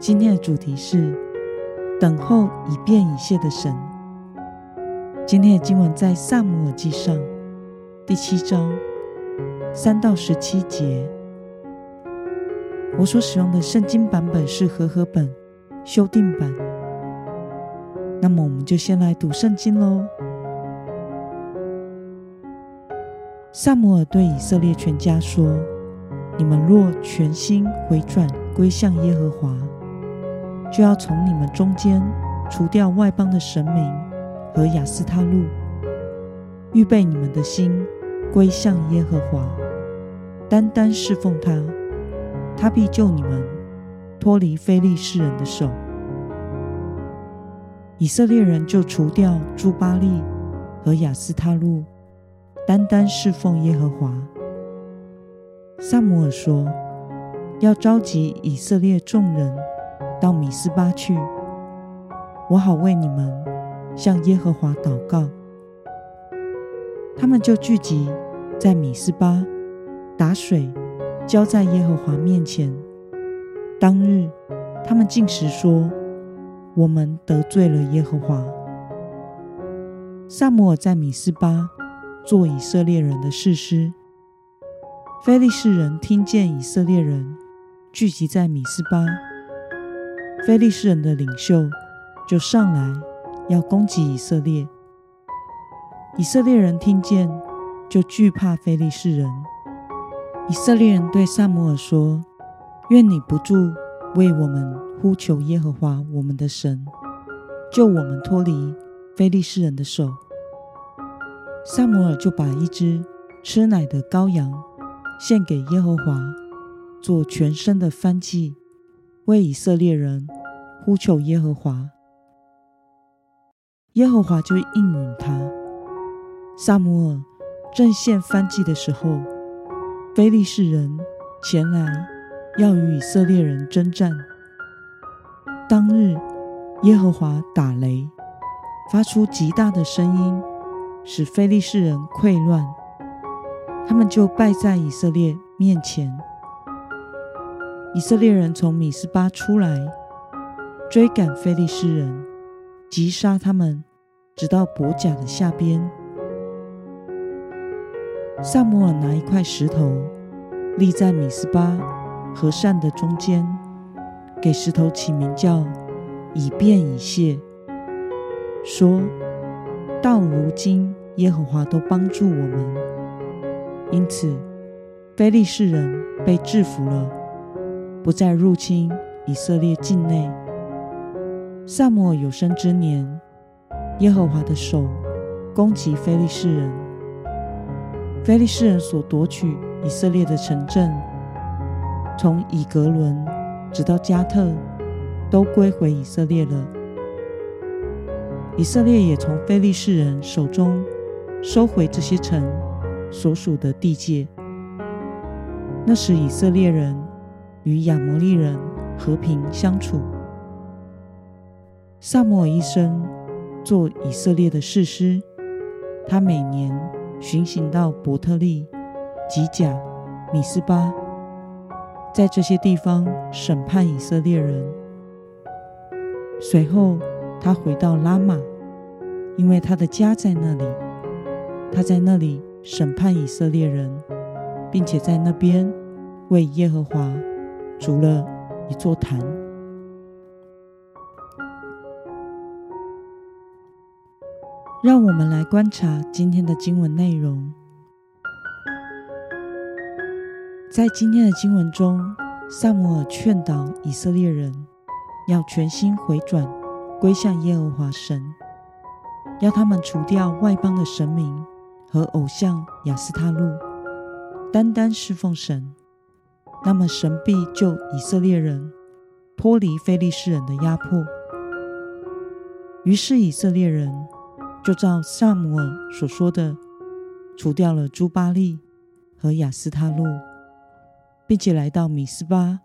今天的主题是等候以变以谢的神。今天的经文在萨姆尔记上第七章三到十七节。我所使用的圣经版本是和合本修订版。那么，我们就先来读圣经喽。萨姆尔对以色列全家说：“你们若全心回转归向耶和华。”就要从你们中间除掉外邦的神明和亚斯他路，预备你们的心归向耶和华，单单侍奉他，他必救你们脱离非利士人的手。以色列人就除掉朱巴利和亚斯他路，单单侍奉耶和华。萨姆尔说：“要召集以色列众人。”到米斯巴去，我好为你们向耶和华祷告。他们就聚集在米斯巴，打水浇在耶和华面前。当日，他们进食说：“我们得罪了耶和华。”萨姆尔在米斯巴做以色列人的事师。非利士人听见以色列人聚集在米斯巴。非利士人的领袖就上来要攻击以色列。以色列人听见，就惧怕非利士人。以色列人对萨摩尔说：“愿你不住为我们呼求耶和华我们的神，救我们脱离非利士人的手。”萨摩尔就把一只吃奶的羔羊献给耶和华，做全身的燔祭。为以色列人呼求耶和华，耶和华就应允他。萨姆尔正献燔祭的时候，非利士人前来要与以色列人征战。当日，耶和华打雷，发出极大的声音，使非利士人溃乱，他们就败在以色列面前。以色列人从米斯巴出来，追赶非利士人，击杀他们，直到伯甲的下边。萨摩尔拿一块石头立在米斯巴和善的中间，给石头起名叫以便以谢，说：到如今耶和华都帮助我们，因此非利士人被制服了。不再入侵以色列境内。萨摩尔有生之年，耶和华的手攻击非利士人，非利士人所夺取以色列的城镇，从以格伦直到加特，都归回以色列了。以色列也从非利士人手中收回这些城所属的地界。那时以色列人。与亚摩利人和平相处。萨摩尔一生做以色列的士师，他每年巡行到伯特利、吉甲、米斯巴，在这些地方审判以色列人。随后，他回到拉玛，因为他的家在那里。他在那里审判以色列人，并且在那边为耶和华。筑了一座坛。让我们来观察今天的经文内容。在今天的经文中，萨姆尔劝导以色列人要全心回转，归向耶和华神，要他们除掉外邦的神明和偶像亚斯他路，单单侍奉神。那么，神必救以色列人脱离非利士人的压迫。于是以色列人就照萨姆尔所说的，除掉了朱巴利和亚斯他路，并且来到米斯巴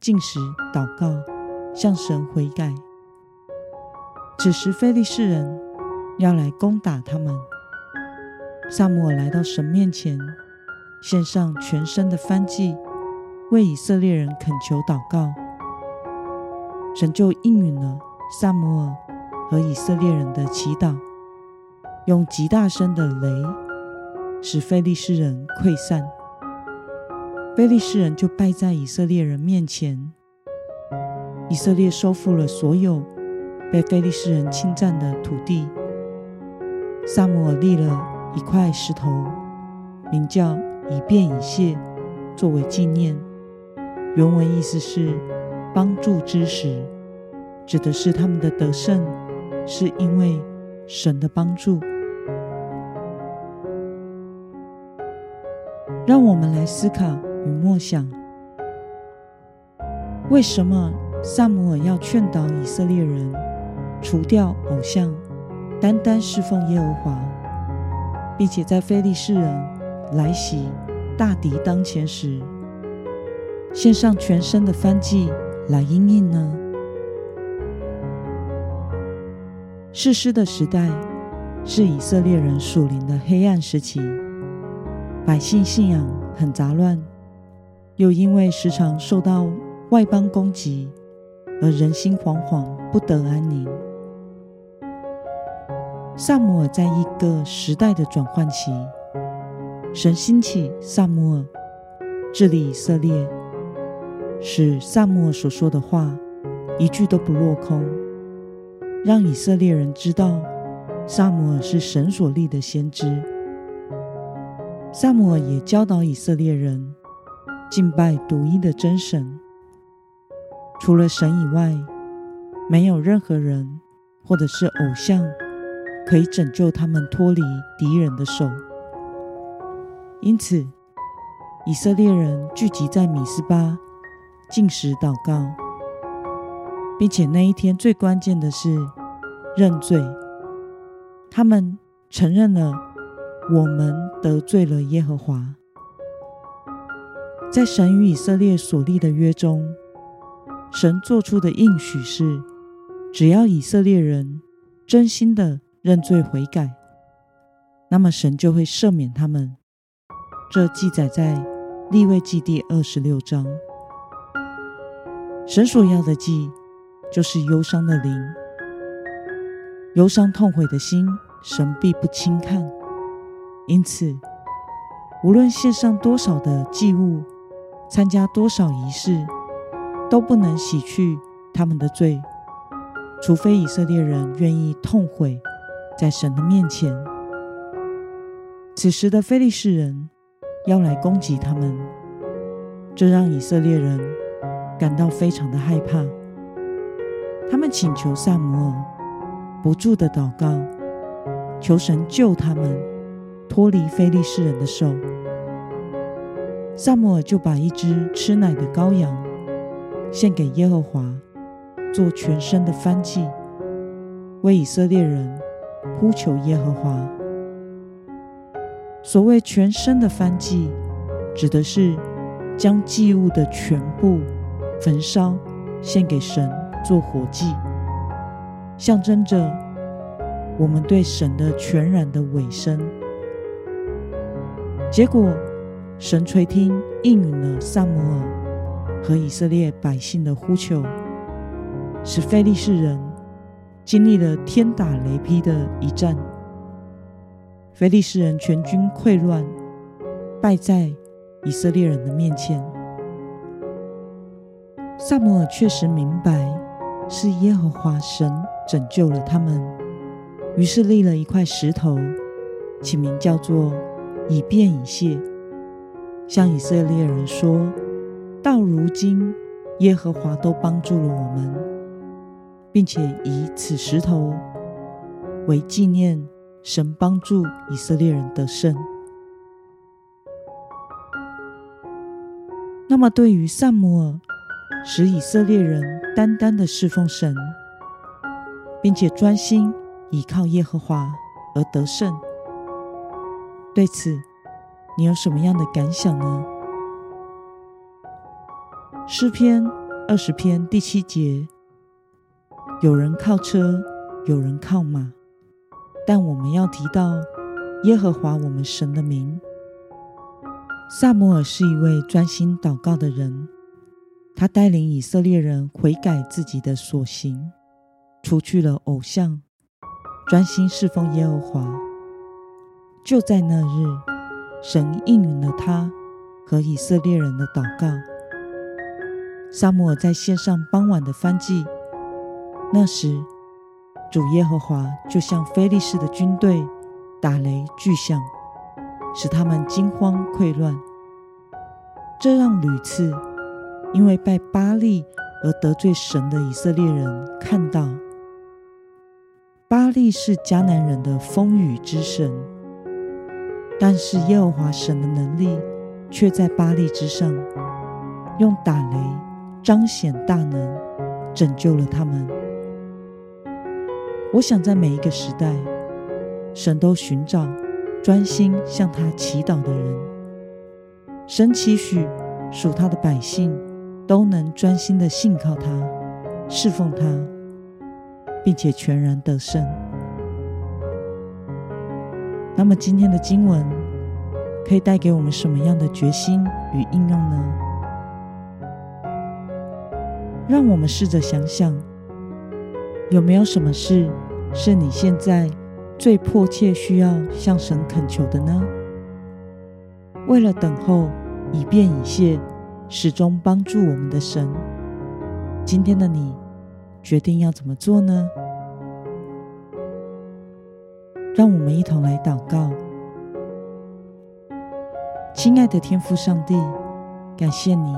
进食祷告，向神悔改。此时非利士人要来攻打他们，萨姆尔来到神面前，献上全身的燔祭，为以色列人恳求祷告。神就应允了萨姆尔和以色列人的祈祷，用极大声的雷使非利士人溃散，非利士人就败在以色列人面前。以色列收复了所有被非利士人侵占的土地。萨姆尔立了一块石头，名叫以便以谢，作为纪念。原文意思是帮助之时，指的是他们的得胜是因为神的帮助。让我们来思考与默想：为什么萨姆尔要劝导以色列人除掉偶像？单单侍奉耶和华，并且在非利士人来袭、大敌当前时，献上全身的燔祭来应应呢？士师的时代是以色列人属灵的黑暗时期，百姓信仰很杂乱，又因为时常受到外邦攻击，而人心惶惶，不得安宁。萨姆尔在一个时代的转换期，神兴起萨姆尔治理以色列，使萨姆尔所说的话一句都不落空，让以色列人知道萨姆尔是神所立的先知。萨姆也教导以色列人敬拜独一的真神，除了神以外，没有任何人或者是偶像。可以拯救他们脱离敌人的手。因此，以色列人聚集在米斯巴，进食祷告，并且那一天最关键的是认罪。他们承认了我们得罪了耶和华。在神与以色列所立的约中，神做出的应许是：只要以色列人真心的。认罪悔改，那么神就会赦免他们。这记载在立位记第二十六章。神所要的祭，就是忧伤的灵，忧伤痛悔的心，神必不轻看。因此，无论献上多少的祭物，参加多少仪式，都不能洗去他们的罪，除非以色列人愿意痛悔。在神的面前，此时的非利士人要来攻击他们，这让以色列人感到非常的害怕。他们请求萨摩尔不住的祷告，求神救他们脱离非利士人的手。萨摩尔就把一只吃奶的羔羊献给耶和华，做全身的燔祭，为以色列人。呼求耶和华。所谓全身的燔祭，指的是将祭物的全部焚烧，献给神做火祭，象征着我们对神的全然的委身。结果，神垂听应允了萨摩尔和以色列百姓的呼求，使非利士人。经历了天打雷劈的一战，菲利士人全军溃乱，败在以色列人的面前。萨摩尔确实明白是耶和华神拯救了他们，于是立了一块石头，起名叫做以便以谢，向以色列人说：到如今，耶和华都帮助了我们。并且以此石头为纪念神帮助以色列人得胜。那么，对于萨姆尔使以色列人单单的侍奉神，并且专心倚靠耶和华而得胜。对此，你有什么样的感想呢？诗篇二十篇第七节：有人靠车，有人靠马，但我们要提到耶和华我们神的名。萨摩尔是一位专心祷告的人，他带领以色列人悔改自己的所行，除去了偶像，专心侍奉耶和华。就在那日，神应允了他和以色列人的祷告。萨摩尔在献上傍晚的翻祭，那时主耶和华就向非利士的军队打雷巨响。使他们惊慌溃乱，这让屡次因为拜巴利而得罪神的以色列人看到，巴利是迦南人的风雨之神，但是耶和华神的能力却在巴利之上，用打雷彰显大能，拯救了他们。我想在每一个时代，神都寻找。专心向他祈祷的人，神期许属他的百姓都能专心的信靠他、侍奉他，并且全然得胜。那么，今天的经文可以带给我们什么样的决心与应用呢？让我们试着想想，有没有什么事是你现在？最迫切需要向神恳求的呢？为了等候，以便以谢，始终帮助我们的神。今天的你决定要怎么做呢？让我们一同来祷告。亲爱的天父上帝，感谢你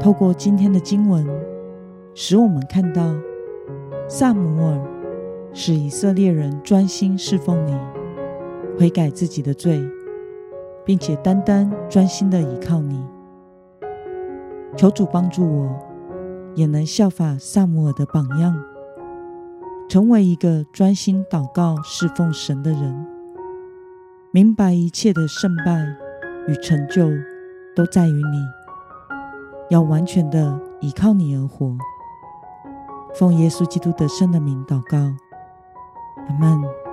透过今天的经文，使我们看到萨姆尔。使以色列人专心侍奉你，悔改自己的罪，并且单单专心的依靠你。求主帮助我，也能效法萨姆尔的榜样，成为一个专心祷告侍奉神的人。明白一切的胜败与成就都在于你，要完全的依靠你而活。奉耶稣基督的圣的名祷告。阿门。